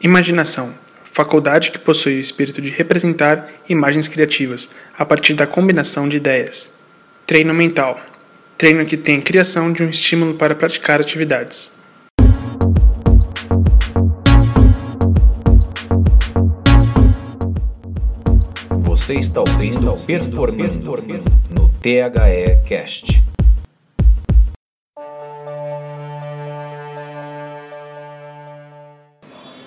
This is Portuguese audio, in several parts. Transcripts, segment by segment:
Imaginação faculdade que possui o espírito de representar imagens criativas a partir da combinação de ideias. Treino mental treino que tem criação de um estímulo para praticar atividades. Você está ouvindo Performando no THE Cast.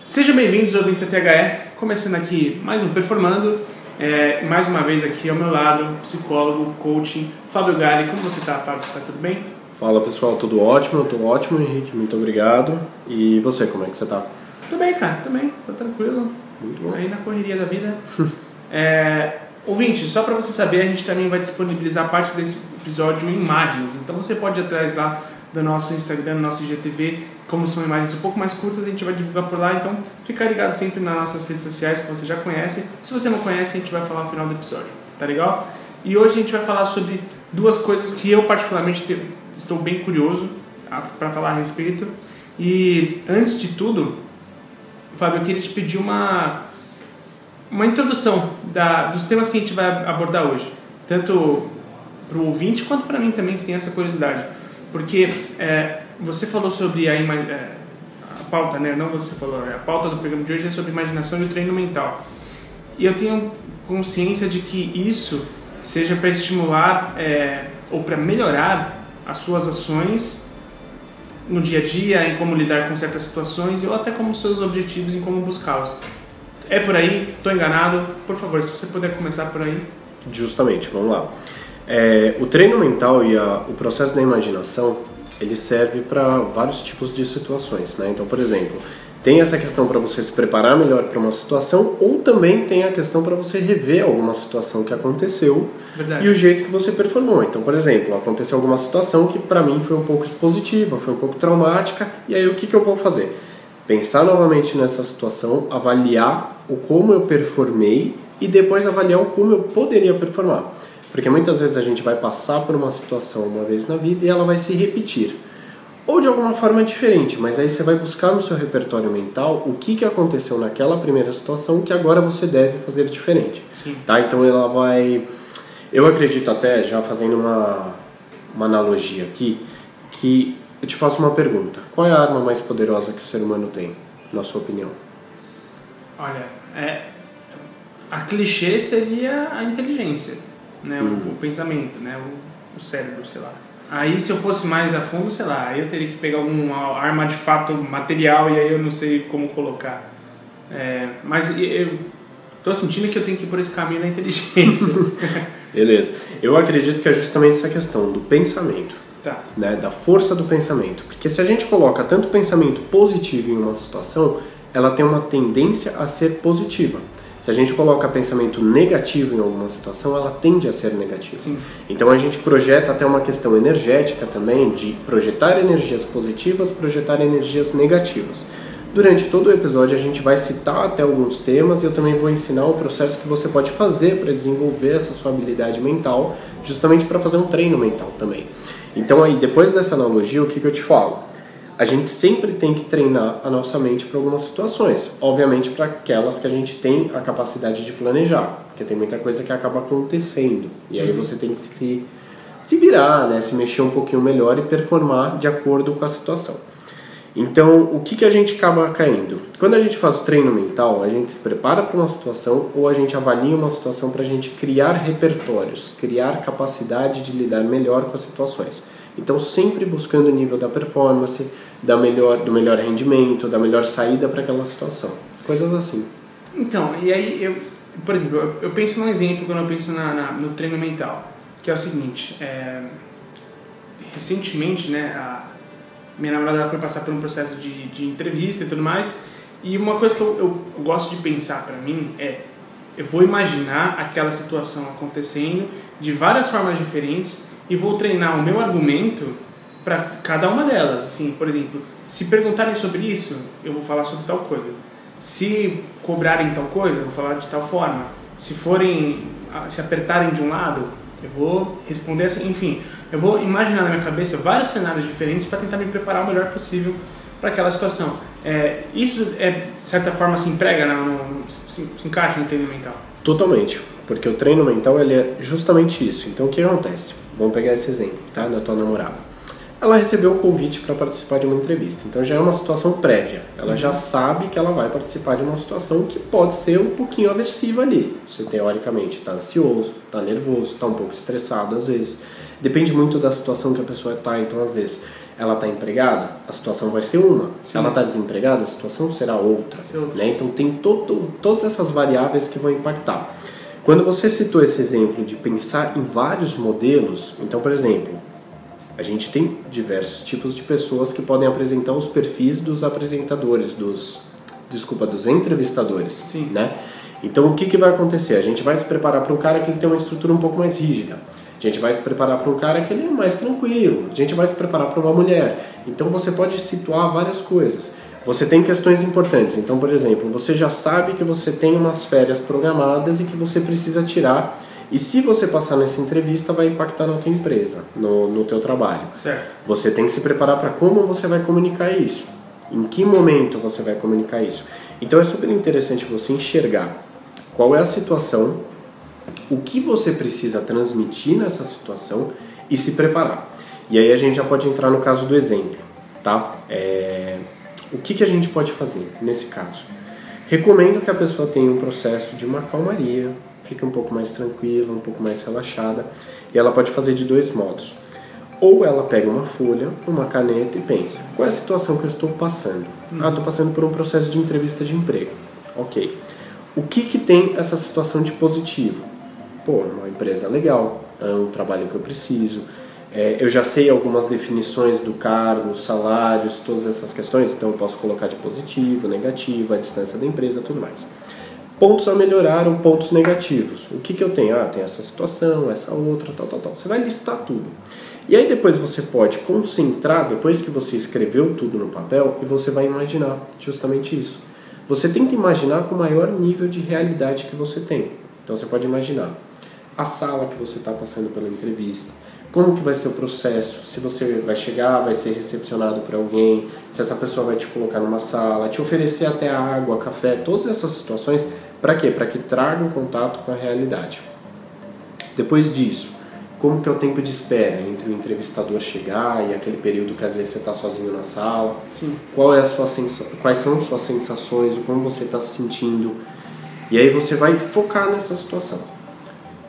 Sejam bem-vindos ao Vista THE, começando aqui mais um Performando, é, mais uma vez aqui ao meu lado, psicólogo, coaching, Fábio Gali. Como você está, Fábio? Você está tudo bem? Fala pessoal, tudo ótimo, tô ótimo, Henrique, muito obrigado. E você, como é que você está? Tudo bem, cara, tudo bem, tô tranquilo. Muito bom. Aí na correria da vida. é, ouvinte, só para você saber, a gente também vai disponibilizar parte desse episódio em imagens. Então você pode ir atrás lá do nosso Instagram, do nosso IGTV. Como são imagens um pouco mais curtas, a gente vai divulgar por lá. Então, fica ligado sempre nas nossas redes sociais que você já conhece. Se você não conhece, a gente vai falar no final do episódio. Tá legal? E hoje a gente vai falar sobre duas coisas que eu, particularmente, estou bem curioso para falar a respeito. E antes de tudo, Fábio, eu queria te pedir uma, uma introdução da, dos temas que a gente vai abordar hoje. Tanto para o ouvinte quanto para mim também, que tem essa curiosidade. Porque é, você falou sobre a, é, a pauta, né? Não você falou, a pauta do programa de hoje é sobre imaginação e treino mental. E eu tenho consciência de que isso seja para estimular é, ou para melhorar as suas ações no dia a dia, em como lidar com certas situações ou até como seus objetivos, em como buscá-los. É por aí? Estou enganado? Por favor, se você puder começar por aí. Justamente, vamos lá. É, o treino mental e a, o processo da imaginação ele serve para vários tipos de situações, né? Então, por exemplo, tem essa questão para você se preparar melhor para uma situação ou também tem a questão para você rever alguma situação que aconteceu Verdade. e o jeito que você performou. Então, por exemplo, aconteceu alguma situação que para mim foi um pouco expositiva, foi um pouco traumática e aí o que, que eu vou fazer? Pensar novamente nessa situação, avaliar o como eu performei e depois avaliar o como eu poderia performar. Porque muitas vezes a gente vai passar por uma situação uma vez na vida e ela vai se repetir. Ou de alguma forma diferente, mas aí você vai buscar no seu repertório mental o que, que aconteceu naquela primeira situação que agora você deve fazer diferente. Sim. Tá? Então ela vai. Eu acredito até, já fazendo uma, uma analogia aqui, que eu te faço uma pergunta: qual é a arma mais poderosa que o ser humano tem, na sua opinião? Olha, é, a clichê seria a inteligência né? Uhum. O, o, pensamento, né? O, o, cérebro, sei lá. Aí se eu fosse mais a fundo, sei lá, aí eu teria que pegar alguma arma de fato material e aí eu não sei como colocar. É, mas eu tô sentindo que eu tenho que ir por esse caminho da inteligência. Beleza. Eu acredito que é justamente essa questão do pensamento. Tá. Né, da força do pensamento. Porque se a gente coloca tanto pensamento positivo em uma situação, ela tem uma tendência a ser positiva. Se a gente coloca pensamento negativo em alguma situação, ela tende a ser negativa. Sim. Então a gente projeta até uma questão energética também de projetar energias positivas, projetar energias negativas. Durante todo o episódio a gente vai citar até alguns temas e eu também vou ensinar o processo que você pode fazer para desenvolver essa sua habilidade mental, justamente para fazer um treino mental também. Então aí, depois dessa analogia, o que, que eu te falo? A gente sempre tem que treinar a nossa mente para algumas situações. Obviamente para aquelas que a gente tem a capacidade de planejar, porque tem muita coisa que acaba acontecendo. E aí uhum. você tem que se, se virar, né? se mexer um pouquinho melhor e performar de acordo com a situação. Então, o que, que a gente acaba caindo? Quando a gente faz o treino mental, a gente se prepara para uma situação ou a gente avalia uma situação para a gente criar repertórios, criar capacidade de lidar melhor com as situações. Então, sempre buscando o nível da performance, da melhor, do melhor rendimento, da melhor saída para aquela situação. Coisas assim. Então, e aí eu, por exemplo, eu, eu penso num exemplo quando eu penso na, na, no treino mental, que é o seguinte, é, recentemente, né, a minha namorada foi passar por um processo de, de entrevista e tudo mais, e uma coisa que eu, eu, eu gosto de pensar para mim é, eu vou imaginar aquela situação acontecendo de várias formas diferentes e vou treinar o meu argumento para cada uma delas. Assim, por exemplo, se perguntarem sobre isso, eu vou falar sobre tal coisa. Se cobrarem tal coisa, eu vou falar de tal forma. Se forem se apertarem de um lado, eu vou responder assim, enfim, eu vou imaginar na minha cabeça vários cenários diferentes para tentar me preparar o melhor possível para aquela situação. É, isso, é, de certa forma, se emprega, no, no, se, se encaixa no treino mental? Totalmente, porque o treino mental ele é justamente isso. Então o que acontece? Vamos pegar esse exemplo, tá? Da tua namorada. Ela recebeu o convite para participar de uma entrevista, então já é uma situação prévia. Ela já sabe que ela vai participar de uma situação que pode ser um pouquinho aversiva ali. Você teoricamente está ansioso, está nervoso, está um pouco estressado às vezes. Depende muito da situação que a pessoa está, então às vezes ela está empregada, a situação vai ser uma. Se ela está desempregada, a situação será outra. outra. Né? Então tem todo, todas essas variáveis que vão impactar. Quando você citou esse exemplo de pensar em vários modelos, então, por exemplo, a gente tem diversos tipos de pessoas que podem apresentar os perfis dos apresentadores, dos desculpa, dos entrevistadores, Sim. né? Então o que, que vai acontecer? A gente vai se preparar para um cara que tem uma estrutura um pouco mais rígida. A gente vai se preparar para um cara que ele é mais tranquilo. A gente vai se preparar para uma mulher. Então você pode situar várias coisas. Você tem questões importantes. Então, por exemplo, você já sabe que você tem umas férias programadas e que você precisa tirar. E se você passar nessa entrevista, vai impactar na tua empresa, no, no teu trabalho. Certo. Você tem que se preparar para como você vai comunicar isso. Em que momento você vai comunicar isso. Então é super interessante você enxergar qual é a situação, o que você precisa transmitir nessa situação e se preparar. E aí a gente já pode entrar no caso do exemplo, tá? É... O que, que a gente pode fazer nesse caso? Recomendo que a pessoa tenha um processo de uma calmaria, fique um pouco mais tranquila, um pouco mais relaxada, e ela pode fazer de dois modos. Ou ela pega uma folha, uma caneta e pensa: qual é a situação que eu estou passando? Hum. Ah, estou passando por um processo de entrevista de emprego. Ok. O que, que tem essa situação de positivo? Pô, uma empresa legal, é um trabalho que eu preciso, é, eu já sei algumas definições do cargo, salários, todas essas questões, então eu posso colocar de positivo, negativo, a distância da empresa, tudo mais. Pontos a melhorar ou pontos negativos. O que, que eu tenho? Ah, tem essa situação, essa outra, tal, tal, tal. Você vai listar tudo. E aí depois você pode concentrar, depois que você escreveu tudo no papel, e você vai imaginar justamente isso. Você tenta imaginar com o maior nível de realidade que você tem. Então você pode imaginar a sala que você está passando pela entrevista, como que vai ser o processo, se você vai chegar, vai ser recepcionado por alguém, se essa pessoa vai te colocar numa sala, te oferecer até água, café, todas essas situações, para quê? Para que traga um contato com a realidade. Depois disso, como que é o tempo de espera entre o entrevistador chegar e aquele período que às vezes você está sozinho na sala? Sim. Qual é a sua sensa... Quais são as suas sensações, como você está se sentindo? E aí você vai focar nessa situação.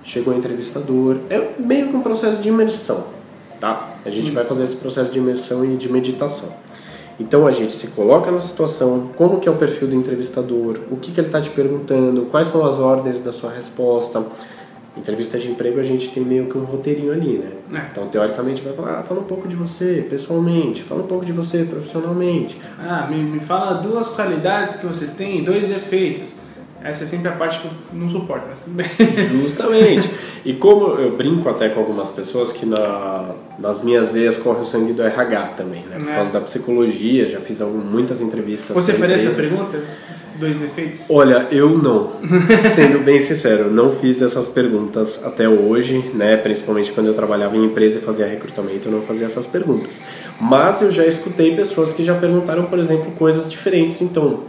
Chegou o entrevistador, é meio que um processo de imersão, tá? A gente Sim. vai fazer esse processo de imersão e de meditação. Então a gente se coloca na situação, como que é o perfil do entrevistador, o que, que ele está te perguntando, quais são as ordens da sua resposta, entrevista de emprego a gente tem meio que um roteirinho ali, né? É. Então, teoricamente, vai falar, ah, fala um pouco de você pessoalmente, fala um pouco de você profissionalmente. Ah, me, me fala duas qualidades que você tem e dois defeitos. Essa é sempre a parte que eu não suporto, mas tudo bem. Justamente. E como eu brinco até com algumas pessoas que na, nas minhas veias corre o sangue do RH também, né? Por é. causa da psicologia, já fiz algumas, muitas entrevistas. Você faria essa pergunta? dois defeitos? Olha, eu não. Sendo bem sincero, não fiz essas perguntas até hoje, né? Principalmente quando eu trabalhava em empresa e fazia recrutamento, eu não fazia essas perguntas. Mas eu já escutei pessoas que já perguntaram, por exemplo, coisas diferentes. Então,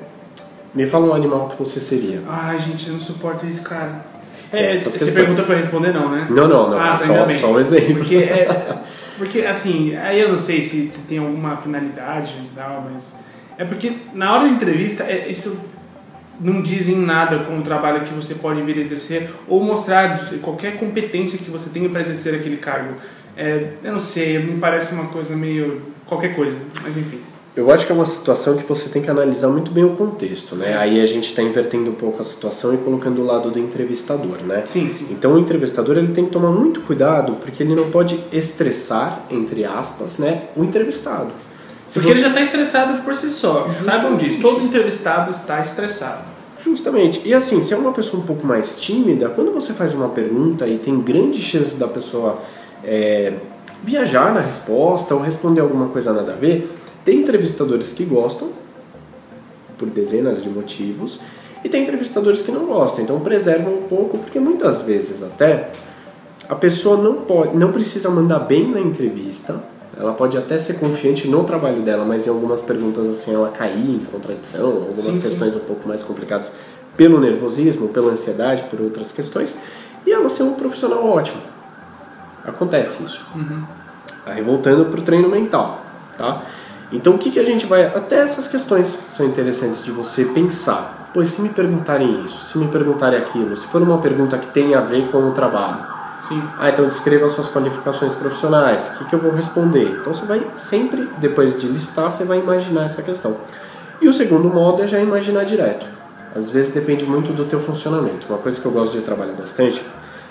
me fala um animal que você seria. Ai, gente, eu não suporto isso, cara. É, você pergunta pra responder, não, né? Não, não, não. Ah, tá, só, só um exemplo. Porque, é, porque, assim, aí eu não sei se, se tem alguma finalidade e tal, mas. É porque na hora da entrevista, é, isso não dizem nada com o trabalho que você pode vir a exercer ou mostrar qualquer competência que você tenha para exercer aquele cargo. É, eu não sei, me parece uma coisa meio. qualquer coisa, mas enfim. Eu acho que é uma situação que você tem que analisar muito bem o contexto, né? Aí a gente está invertendo um pouco a situação e colocando o lado do entrevistador, né? Sim, sim. Então o entrevistador ele tem que tomar muito cuidado porque ele não pode estressar, entre aspas, né, o entrevistado. Se Porque você... ele já está estressado por si só. Justamente. Saibam disso. Todo entrevistado está estressado. Justamente. E assim, se é uma pessoa um pouco mais tímida, quando você faz uma pergunta e tem grande chance da pessoa é, viajar na resposta ou responder alguma coisa nada a ver, tem entrevistadores que gostam, por dezenas de motivos, e tem entrevistadores que não gostam. Então preservam um pouco, porque muitas vezes até a pessoa não pode, não precisa mandar bem na entrevista Ela pode até ser confiante no trabalho dela, mas em algumas perguntas assim ela cair em contradição, algumas Sim, sim. questões um pouco mais complicadas pelo nervosismo, pela ansiedade, por outras questões, e ela ser um profissional ótimo. Acontece isso. Aí voltando para o treino mental, tá? Então o que, que a gente vai. Até essas questões são interessantes de você pensar. Pois se me perguntarem isso, se me perguntarem aquilo, se for uma pergunta que tem a ver com o trabalho, Sim. ah, então descreva as suas qualificações profissionais, o que, que eu vou responder? Então você vai sempre, depois de listar, você vai imaginar essa questão. E o segundo modo é já imaginar direto. Às vezes depende muito do teu funcionamento. Uma coisa que eu gosto de trabalhar bastante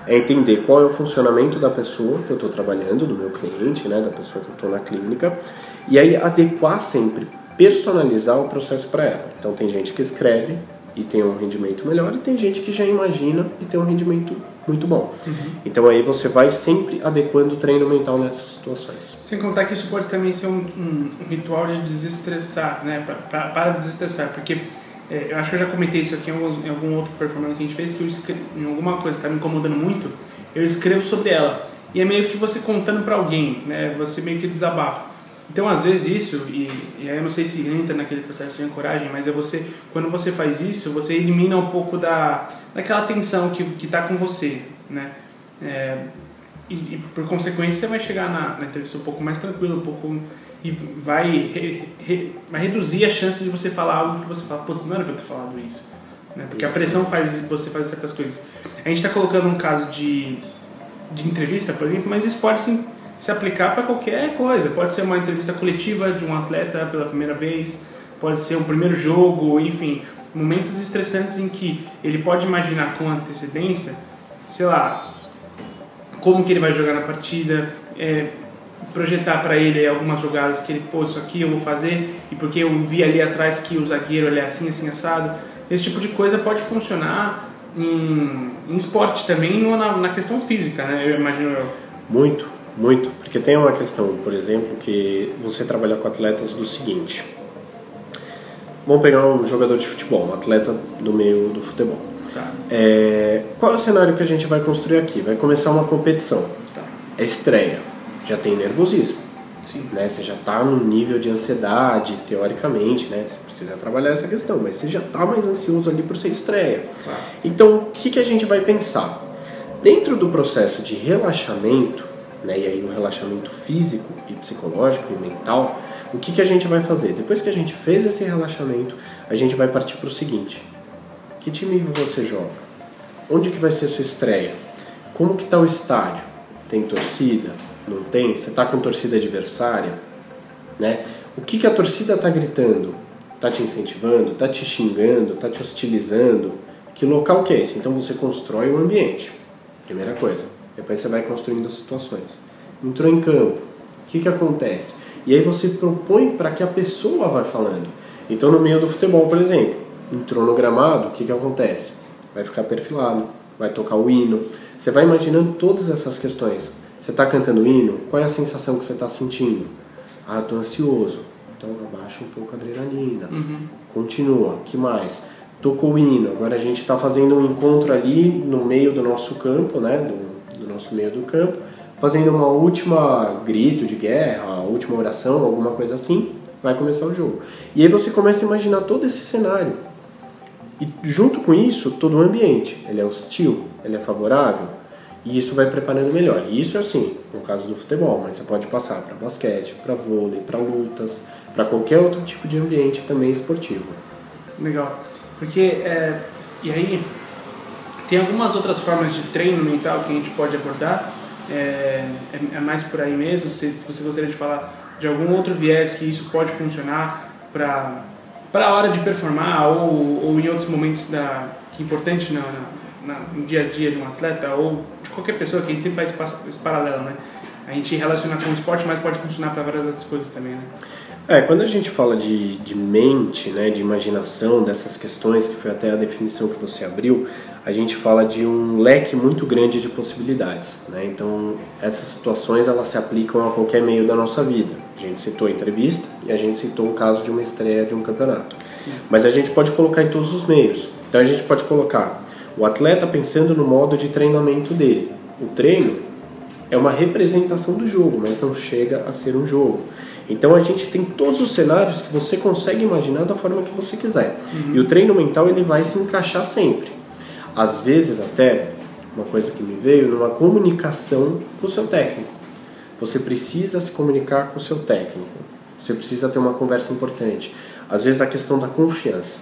é entender qual é o funcionamento da pessoa que eu estou trabalhando, do meu cliente, né, da pessoa que eu estou na clínica, e aí adequar sempre, personalizar o processo para ela. Então tem gente que escreve e tem um rendimento melhor, e tem gente que já imagina e tem um rendimento muito bom. Então aí você vai sempre adequando o treino mental nessas situações. Sem contar que isso pode também ser um, um- um ritual de desestressar, né? Pra, pra- para desestressar, porque é, eu acho que eu já comentei isso aqui em, alguns- em algum outro performance que a gente fez, que eu escrevo, em alguma coisa que está me incomodando muito, eu escrevo sobre ela. E é meio que você contando para alguém, né? Você meio que desabafa. Então, às vezes isso, e, e aí eu não sei se entra naquele processo de ancoragem, mas é você, quando você faz isso, você elimina um pouco da, daquela tensão que, que tá com você, né? É, e, e, por consequência você vai chegar na, na entrevista um pouco mais tranquilo, um pouco e vai, re- re- vai reduzir a chance de você falar algo que você fala, putz, não era pra eu ter falado isso. Né? Porque a pressão faz você fazer certas coisas. A gente está colocando um caso de, de entrevista, por exemplo, mas isso pode sim se aplicar para qualquer coisa. Pode ser uma entrevista coletiva de um atleta pela primeira vez, pode ser um primeiro jogo, enfim, momentos estressantes em que ele pode imaginar com antecedência, sei lá, como que ele vai jogar na partida, é, projetar para ele algumas jogadas que ele, pô, isso aqui eu vou fazer, e porque eu vi ali atrás que o zagueiro ele é assim, assim, assado. Esse tipo de coisa pode funcionar em, em esporte também, na, na questão física, né? Eu imagino. Muito, muito. Porque tem uma questão, por exemplo, que você trabalha com atletas do seguinte. Vamos pegar um jogador de futebol, um atleta do meio do futebol. Tá, É, qual é o cenário que a gente vai construir aqui? Vai começar uma competição. tá. É estreia. Já tem nervosismo. Sim. Né? Você já está no nível de ansiedade, teoricamente, né? Você precisa trabalhar essa questão, mas você já está mais ansioso ali por ser estreia. Claro. Então, o que, que a gente vai pensar? Dentro do processo de relaxamento, né, e aí o relaxamento físico e psicológico e mental, o que, que a gente vai fazer? Depois que a gente fez esse relaxamento, a gente vai partir para o seguinte: que time você joga? Onde que vai ser a sua estreia? Como que está o estádio? Tem torcida? Não tem? Você está com torcida adversária? Né? O que, que a torcida está gritando? Está te incentivando? Está te xingando? Está te hostilizando? Que local que é esse? Então você constrói o ambiente. Primeira coisa. Depois você vai construindo as situações. Entrou em campo. O que, que acontece? E aí você propõe para que a pessoa vá falando. Então no meio do futebol, por exemplo, entrou no gramado, o que, que acontece? Vai ficar perfilado, vai tocar o hino. Você vai imaginando todas essas questões. Você está cantando o hino, qual é a sensação que você está sentindo? Ah, estou ansioso. Então abaixa um pouco a adrenalina. Continua. que mais? Tocou o hino. Agora a gente está fazendo um encontro ali no meio do nosso campo, né? Do nosso meio do campo, fazendo uma última grito de guerra, última oração, alguma coisa assim. Vai começar o jogo. E aí você começa a imaginar todo esse cenário. E junto com isso, todo o ambiente. Ele é hostil, ele é favorável. E isso vai preparando melhor. E isso é assim, no caso do futebol, mas você pode passar para basquete, para vôlei, para lutas, para qualquer outro tipo de ambiente também esportivo. Legal. Porque, é, e aí, tem algumas outras formas de treino mental que a gente pode abordar. É, é, é mais por aí mesmo. Se, se você gostaria de falar de algum outro viés que isso pode funcionar para a hora de performar ou, ou em outros momentos da, que é importante na, na, no dia a dia de um atleta ou de qualquer pessoa que a gente sempre faz esse paralelo, né? A gente relaciona com o esporte, mas pode funcionar para várias outras coisas também, né? É, quando a gente fala de, de mente, né, de imaginação, dessas questões, que foi até a definição que você abriu, a gente fala de um leque muito grande de possibilidades. Né? Então, essas situações elas se aplicam a qualquer meio da nossa vida. A gente citou a entrevista e a gente citou o caso de uma estreia de um campeonato. Sim. Mas a gente pode colocar em todos os meios. Então, a gente pode colocar o atleta pensando no modo de treinamento dele. O treino é uma representação do jogo, mas não chega a ser um jogo. Então a gente tem todos os cenários que você consegue imaginar da forma que você quiser. Uhum. E o treino mental ele vai se encaixar sempre. Às vezes até uma coisa que me veio numa comunicação com o seu técnico. Você precisa se comunicar com o seu técnico. Você precisa ter uma conversa importante. Às vezes a questão da confiança.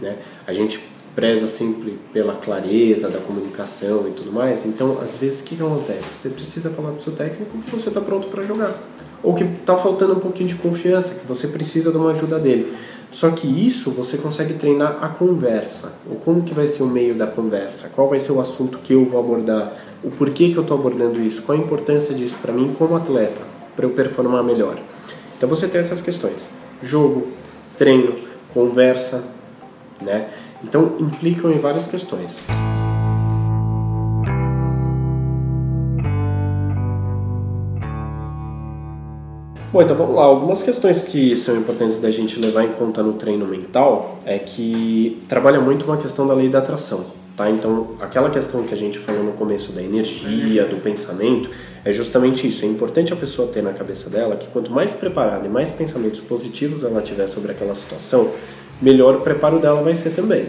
Né? A gente preza sempre pela clareza da comunicação e tudo mais. Então, às vezes, o que, que acontece? Você precisa falar para o seu técnico que você está pronto para jogar. Ou que está faltando um pouquinho de confiança, que você precisa de uma ajuda dele. Só que isso você consegue treinar a conversa. O como que vai ser o meio da conversa? Qual vai ser o assunto que eu vou abordar? O porquê que eu estou abordando isso? Qual a importância disso para mim como atleta? Para eu performar melhor. Então você tem essas questões. Jogo, treino, conversa, né? Então implicam em várias questões. Bom, então vamos lá. Algumas questões que são importantes da gente levar em conta no treino mental é que trabalha muito com a questão da lei da atração. Tá? Então, aquela questão que a gente falou no começo da energia, do pensamento, é justamente isso. É importante a pessoa ter na cabeça dela que quanto mais preparada e mais pensamentos positivos ela tiver sobre aquela situação, melhor o preparo dela vai ser também.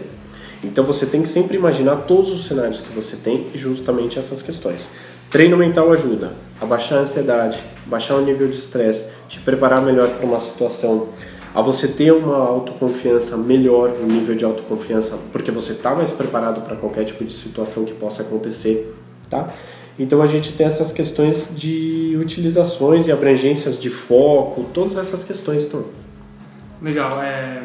Então, você tem que sempre imaginar todos os cenários que você tem e justamente essas questões. Treino mental ajuda a baixar a ansiedade, baixar o nível de estresse, te preparar melhor para uma situação, a você ter uma autoconfiança melhor, um nível de autoconfiança, porque você está mais preparado para qualquer tipo de situação que possa acontecer, tá? Então a gente tem essas questões de utilizações e abrangências de foco, todas essas questões estão. Legal, é...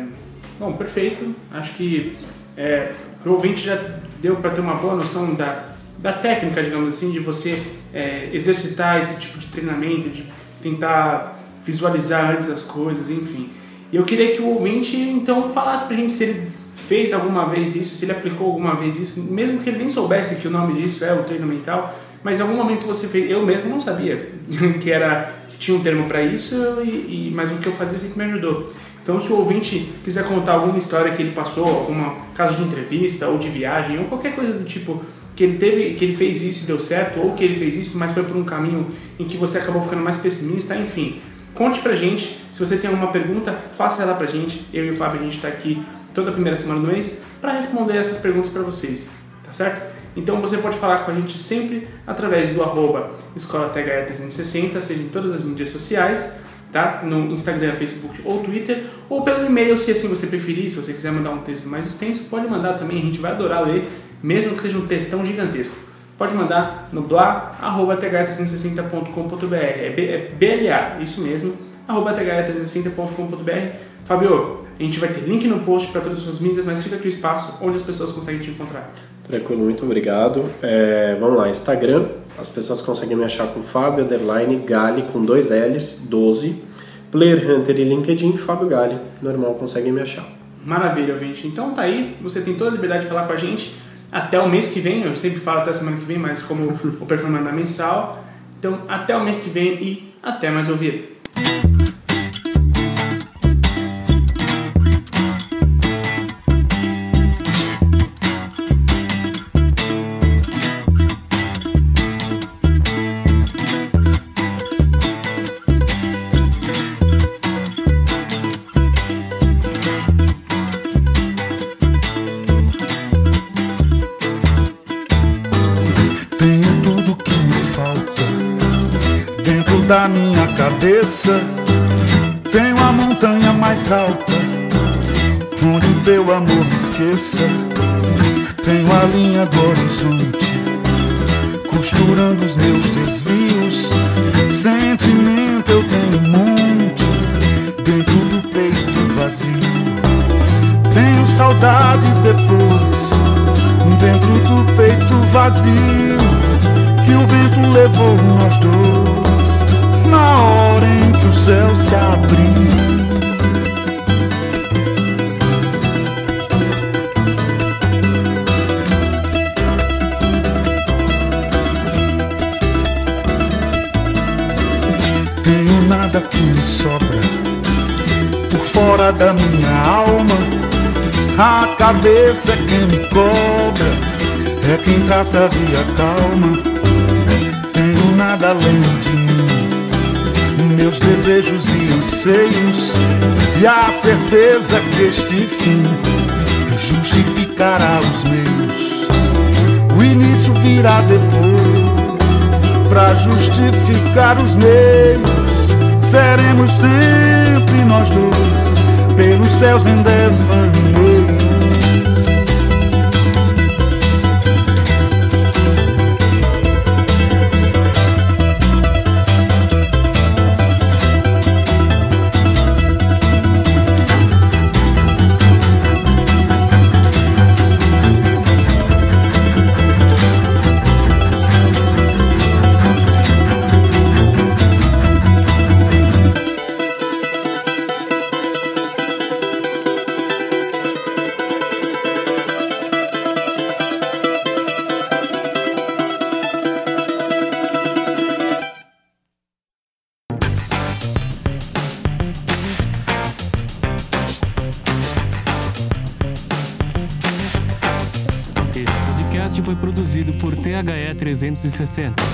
Bom, perfeito. Acho que é, para o ouvinte já deu para ter uma boa noção da da técnica, digamos assim, de você é, exercitar esse tipo de treinamento, de tentar visualizar antes as coisas, enfim. E eu queria que o ouvinte então falasse pra gente se ele fez alguma vez isso, se ele aplicou alguma vez isso, mesmo que ele nem soubesse que o nome disso é o treino mental, mas em algum momento você fez, eu mesmo não sabia que era que tinha um termo para isso, e, e, mas o que eu fazia sempre me ajudou. Então, se o ouvinte quiser contar alguma história que ele passou, alguma caso de entrevista ou de viagem ou qualquer coisa do tipo que ele teve, que ele fez isso e deu certo, ou que ele fez isso, mas foi por um caminho em que você acabou ficando mais pessimista, enfim. Conte pra gente, se você tem alguma pergunta, faça ela pra gente. Eu e o Fábio a gente está aqui toda a primeira semana do mês para responder essas perguntas para vocês, tá certo? Então você pode falar com a gente sempre através do arroba escolathe360, seja em todas as mídias sociais, tá? No Instagram, Facebook ou Twitter, ou pelo e-mail, se assim você preferir, se você quiser mandar um texto mais extenso, pode mandar também, a gente vai adorar ler mesmo que seja um textão gigantesco. Pode mandar no blá.th360.com.br. É BLA, é isso mesmo, arroba th360.com.br. Fabio, a gente vai ter link no post para todas as suas mídias, mas fica aqui o espaço onde as pessoas conseguem te encontrar. Tranquilo, muito obrigado. É, vamos lá, Instagram, as pessoas conseguem me achar com Fábio Underline Gali com dois L's, 12. Player Hunter e LinkedIn, Fábio Gali, normal, conseguem me achar. Maravilha, ouvinte. Então tá aí, você tem toda a liberdade de falar com a gente até o mês que vem, eu sempre falo até a semana que vem, mas como o performance é mensal. Então, até o mês que vem e até mais ouvir. Cabeça Tenho a montanha mais alta Onde o teu amor me esqueça. Tenho a linha do horizonte Costurando os meus desvios. Sentimento eu tenho um monte Dentro do peito vazio. Tenho saudade depois Dentro do peito vazio Que o vento levou nós dois céu se abriu. Tenho nada que me sobra por fora da minha alma. A cabeça é quem me cobra, é quem traça a via calma nada além de. Meus desejos e anseios, e a certeza que este fim justificará os meus. O início virá depois, para justificar os meios. Seremos sempre nós dois, pelos céus em devaneio. 360.